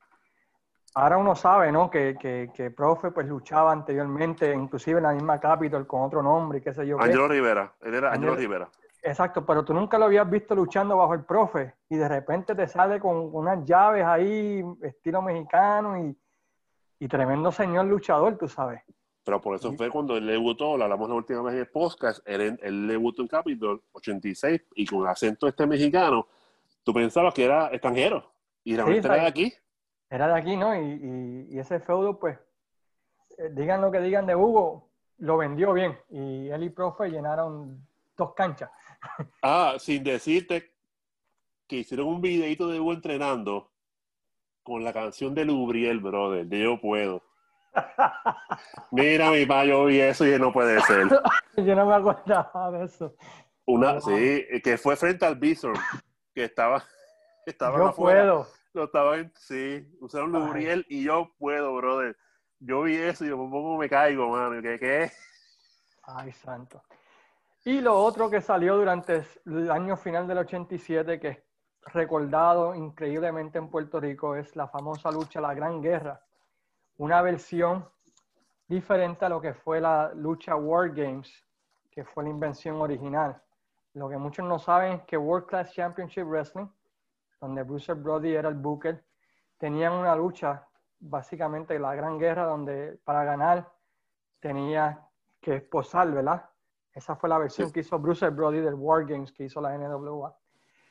ahora uno sabe, ¿no? Que, que, que profe pues luchaba anteriormente, inclusive en la misma Capitol con otro nombre qué sé yo. qué. Angelo Rivera, él era Angelo- Rivera. Exacto, pero tú nunca lo habías visto luchando bajo el profe y de repente te sale con unas llaves ahí, estilo mexicano y, y tremendo señor luchador, tú sabes. Pero por eso fue cuando él debutó, lo hablamos la última vez en el podcast, él, él debutó en Capitol 86 y con acento este mexicano, tú pensabas que era extranjero y realmente era de aquí. Era de aquí, ¿no? Y, y- y ese feudo, pues, eh, digan lo que digan de Hugo, lo vendió bien. Y él y Profe llenaron dos canchas. Ah, sin decirte que hicieron un videito de Hugo entrenando con la canción de Lubriel, brother, de Yo Puedo. Mira, mi pa, yo vi eso y no puede ser. Yo no me acordaba de eso. Una, Wow. sí, que fue frente al Bison, que estaba, estaba Yo afuera. puedo. Lo estaban, sí, usaron Ay. Lubriel y yo puedo, brother. Yo vi eso y yo me caigo, mano. ¿Qué, qué? Ay, santo. Y lo otro que salió durante el año final del 87, que es recordado increíblemente en Puerto Rico, es la famosa lucha La Gran Guerra. Una versión diferente a lo que fue la lucha War Games, que fue la invención original. Lo que muchos no saben es que World Class Championship Wrestling, donde Bruce Brody era el booker, tenían una lucha, básicamente la Gran Guerra, donde para ganar tenía que esposar, ¿verdad? Esa fue la versión Sí. que hizo Bruce Brody del War Games que hizo la NWA.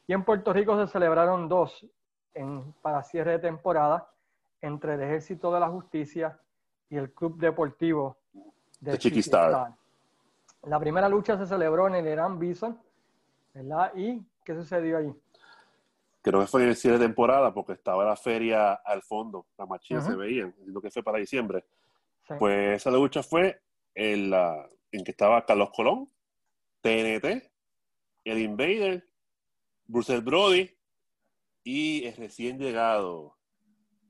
Y en Puerto Rico se celebraron dos en, para cierre de temporada entre el Ejército de la Justicia y el Club Deportivo de De Chiquistar. Chiquistar. La primera lucha se celebró en el Irán Bison, ¿verdad? ¿Y qué sucedió allí? Creo que fue en el cierre de temporada porque estaba la feria al fondo, las machinas Ujú. se veían, entiendo que fue para diciembre. Sí. Pues esa lucha fue en, la, en que estaba Carlos Colón, TNT, el Invader, Bruce Brody y el recién llegado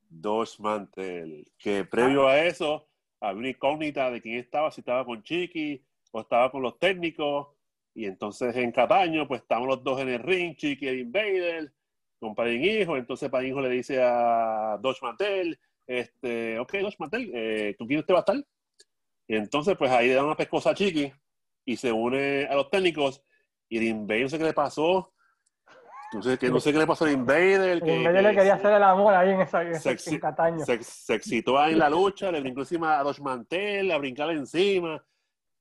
Dos Mantel, que previo a eso había una incógnita de quién estaba, si estaba con Chiqui o estaba con los técnicos. Y entonces en Cataño, pues estaban los dos en el ring, Chiqui el Invader, con Padín Hijo. Entonces Padín Hijo le dice a Dos Mantel, este, ok, Dos Mantel, eh, ¿con quién usted va a estar? Y entonces, pues ahí le dan una pescosa a Chiqui y se une a los técnicos. Y el Invader, no sé qué le pasó. No sé, que, no sé qué le pasó al Invader. El que- Invader le quería se- hacer el amor ahí en, esa, en, Sexy- en Cataño. se, se excitó ahí en la lucha, le brincó encima a Dos Mantel, a brincarle encima.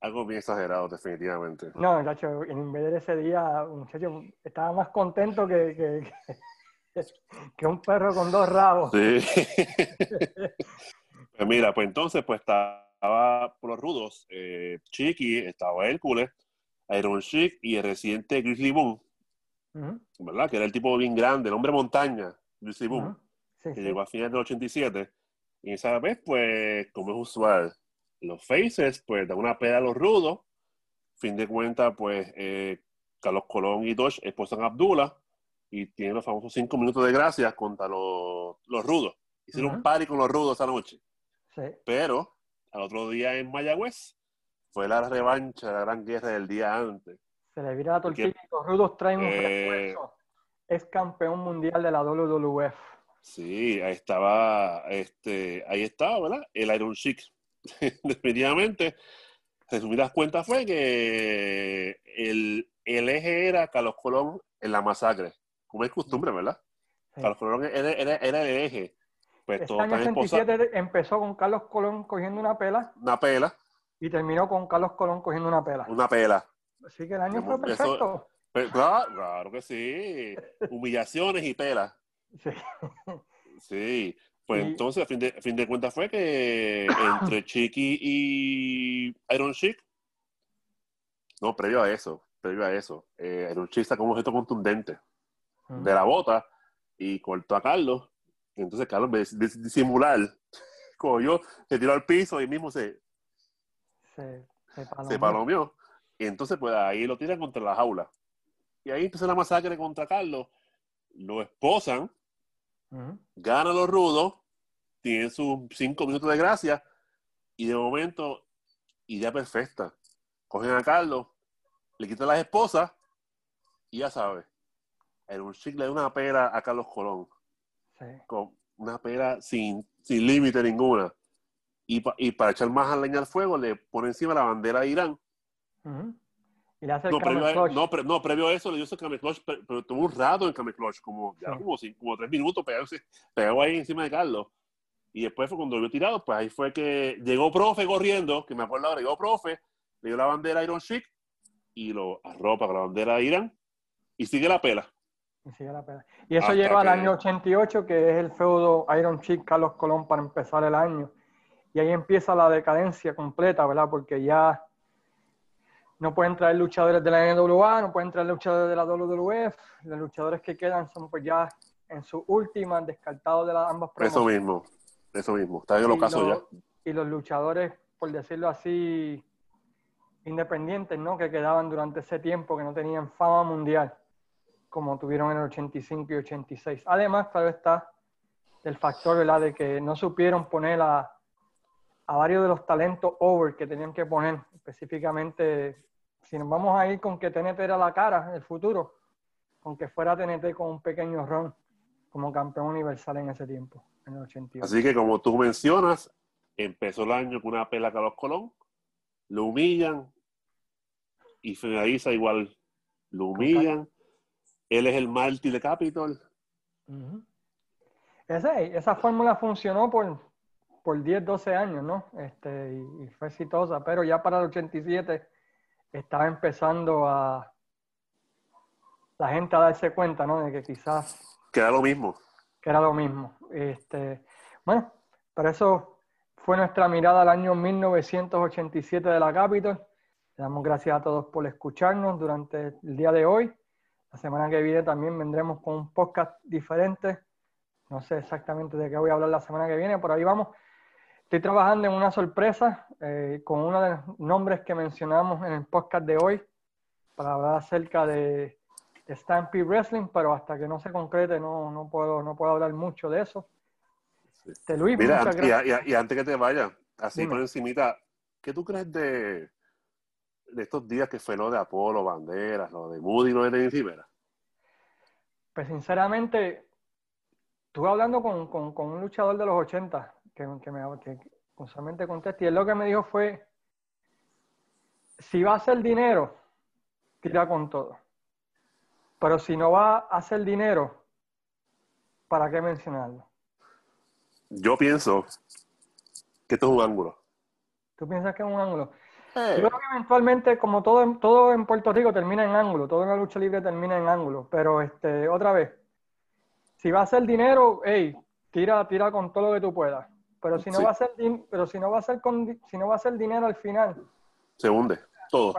Algo bien exagerado, definitivamente. No, muchacho, el Invader ese día, muchacho, estaba más contento que, que, que- que un perro con dos rabos. Sí. pues mira, pues entonces, pues estaba por los rudos, eh, Chiqui, estaba Hércules, Iron Chic y el reciente Grizzly Boom, Ujú, ¿verdad? Que era el tipo bien grande, el hombre montaña, Grizzly Boom. ujú. Sí, que sí. llegó a finales del 87. Y esa vez, pues, como es usual, los Faces, pues, dan una peda a los rudos. Fin de cuentas, pues, eh, Carlos Colón y Dodge esposan a Abdullah y tienen los famosos cinco minutos de gracia contra los, los rudos. Hicieron un Ujú. party con los rudos esa noche. sí. Pero, al otro día en Mayagüez, fue la revancha de la gran guerra del día antes. Se le vira la tortilla y los rudos traen un Eh, refuerzo. Es campeón mundial de la WWF. Sí, ahí estaba, este, ahí estaba, ¿verdad? El Iron Chic. Definitivamente, resumidas cuentas fue que el, el eje era Carlos Colón en la masacre, como es costumbre, ¿verdad? Sí. Carlos Colón era, era, era el eje. Pues Este año están esposados, 87 empezó con Carlos Colón cogiendo una pela una pela, y terminó con Carlos Colón cogiendo una pela. una pela. Así que el año fue perfecto. Pero, claro, claro que sí, humillaciones y pelas. Sí. Sí, pues Y- entonces, a fin, de, a fin de cuentas, fue que entre Chiqui y Iron Chic, no, previo a eso, previo a eso, eh, Iron Chic sacó un objeto contundente de la bota y cortó a Carlos. Entonces Carlos, de dis- disimular, cogió, se tiró al piso y mismo se, Se, se se palomeó. palomeó. Y entonces, pues ahí lo tiran contra la jaula. Y ahí empezó la masacre contra Carlos. Lo esposan Ujú. ganan los rudos, tienen sus cinco minutos de gracia y de momento, idea perfecta. Cogen a Carlos, le quitan las esposas y ya sabes, en un chic le da una pera a Carlos Colón, Sí. con una pera sin, sin límite ninguna. Y, pa- y para echar más leña al fuego, le pone encima la bandera de Irán. Ujú. Y le hace el No previo, a, no, pre- no, previo a eso le dio ese Clutch, pero, pero tuvo un rato en Clutch, como, ya Sí. como, cinco- como tres minutos pegado, pegado ahí encima de Carlos. Y después fue cuando lo vio tirado, pues ahí fue que llegó profe corriendo, que me acuerdo ahora, llegó profe, le dio la bandera Iron Sheik y lo arropa con la bandera de Irán y sigue la pela. Y eso lleva al año 88, que es el feudo Iron Sheik Carlos Colón para empezar el año. Y ahí empieza la decadencia completa, ¿verdad? Porque ya no pueden traer luchadores de la NWA, no pueden traer luchadores de la WWF, los luchadores que quedan son pues ya en su última descartados de las ambas Eso mismo, eso mismo, está en el ocaso ya. Y los luchadores, por decirlo así, independientes, ¿no? Que quedaban durante ese tiempo, que no tenían fama mundial, como tuvieron en el 85 y 86. Además, claro está el factor, ¿verdad? De que no supieron poner a, a varios de los talentos over que tenían que poner, específicamente si nos vamos a ir con que TNT era la cara el futuro, con que fuera TNT con un pequeño ron como campeón universal en ese tiempo, en el 88. Así que como tú mencionas, empezó el año con una pela a Carlos Colón, lo humillan y finaliza igual, lo humillan. Él es el mártir de Capitol. esa fórmula funcionó por, por 10, 12 años, ¿no? Este, y, y, fue exitosa, pero ya para el 87 estaba empezando a la gente a darse cuenta, ¿no? De que quizás... Que era lo mismo. Que era lo mismo. Este, bueno, pero eso fue nuestra mirada al año 1987 de la Capitol. Le damos gracias a todos por escucharnos durante el día de hoy. La semana que viene también vendremos con un podcast diferente. No sé exactamente de qué voy a hablar la semana que viene, por ahí vamos. Estoy trabajando en una sorpresa eh, con uno de los nombres que mencionamos en el podcast de hoy para hablar acerca de, de Stampede Wrestling, pero hasta que no se concrete no, no, puedo, no puedo hablar mucho de eso. Luis, Mira, y, y, antes que te vaya, así por encimita, ¿qué tú crees de, de estos días que fue lo de Apolo, Banderas, lo de Moody, lo de Denis Rivera? Pues sinceramente, estuve hablando con, con, con un luchador de los 80 que, me, que conteste. Y él lo que me dijo fue, si va a hacer dinero, tira con todo. Pero si no va a hacer dinero, ¿para qué mencionarlo? Yo pienso que esto es un ángulo. ¿Tú piensas que es un ángulo? Yo creo que eventualmente, como todo, todo en Puerto Rico termina en ángulo, todo en la lucha libre termina en ángulo. Pero este, otra vez, si va a hacer dinero, hey, tira, tira con todo lo que tú puedas. Pero si no va a ser pero si no va a ser con, si no va a ser dinero al final. Se hunde todo.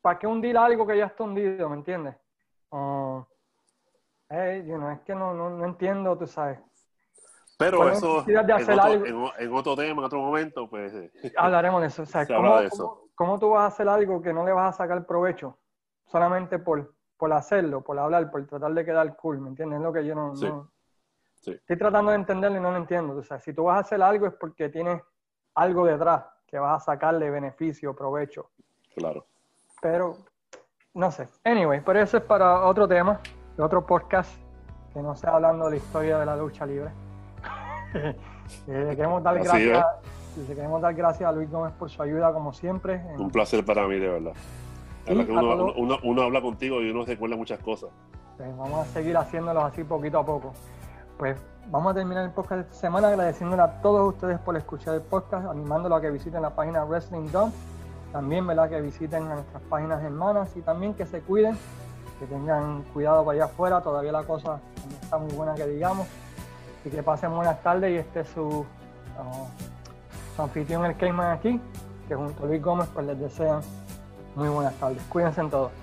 ¿Para, qué hundir algo que ya está hundido, me entiendes? Uh, es que no, no, entiendo, tú sabes. Pero eso en, otro, en, otro, tema, en otro momento, pues hablaremos de eso. O sea, ¿cómo, de eso. ¿cómo, tú vas a hacer algo que no le vas a sacar provecho solamente por, por hacerlo, por hablar, por tratar de quedar cool, ¿me entiendes? Es lo que yo no, Estoy tratando de entenderlo y no lo entiendo. O sea, si tú vas a hacer algo es porque tienes algo detrás que vas a sacarle beneficio, provecho. Claro. Pero, no sé. Anyway, pero eso es para otro tema, de otro podcast, que no sea hablando de la historia de la lucha libre. le queremos dar gracias. queremos dar gracias a Luis Gómez por su ayuda, como siempre. Un placer para mí, de verdad. uno, uno, habla contigo y uno recuerda muchas cosas. Pues vamos a seguir haciéndolos así poquito a poco pues vamos a terminar el podcast de esta semana agradeciéndole a todos ustedes por escuchar el podcast, animándolo a que visiten la página Wrestling Dome, también ¿verdad? que visiten a nuestras páginas hermanas y también que se cuiden, que tengan cuidado para allá afuera, todavía la cosa no está muy buena que digamos, y que pasen buenas tardes y este es su, su anfitrión el Cayman aquí, que junto a Luis Gómez pues les desean muy buenas tardes. Cuídense en todos.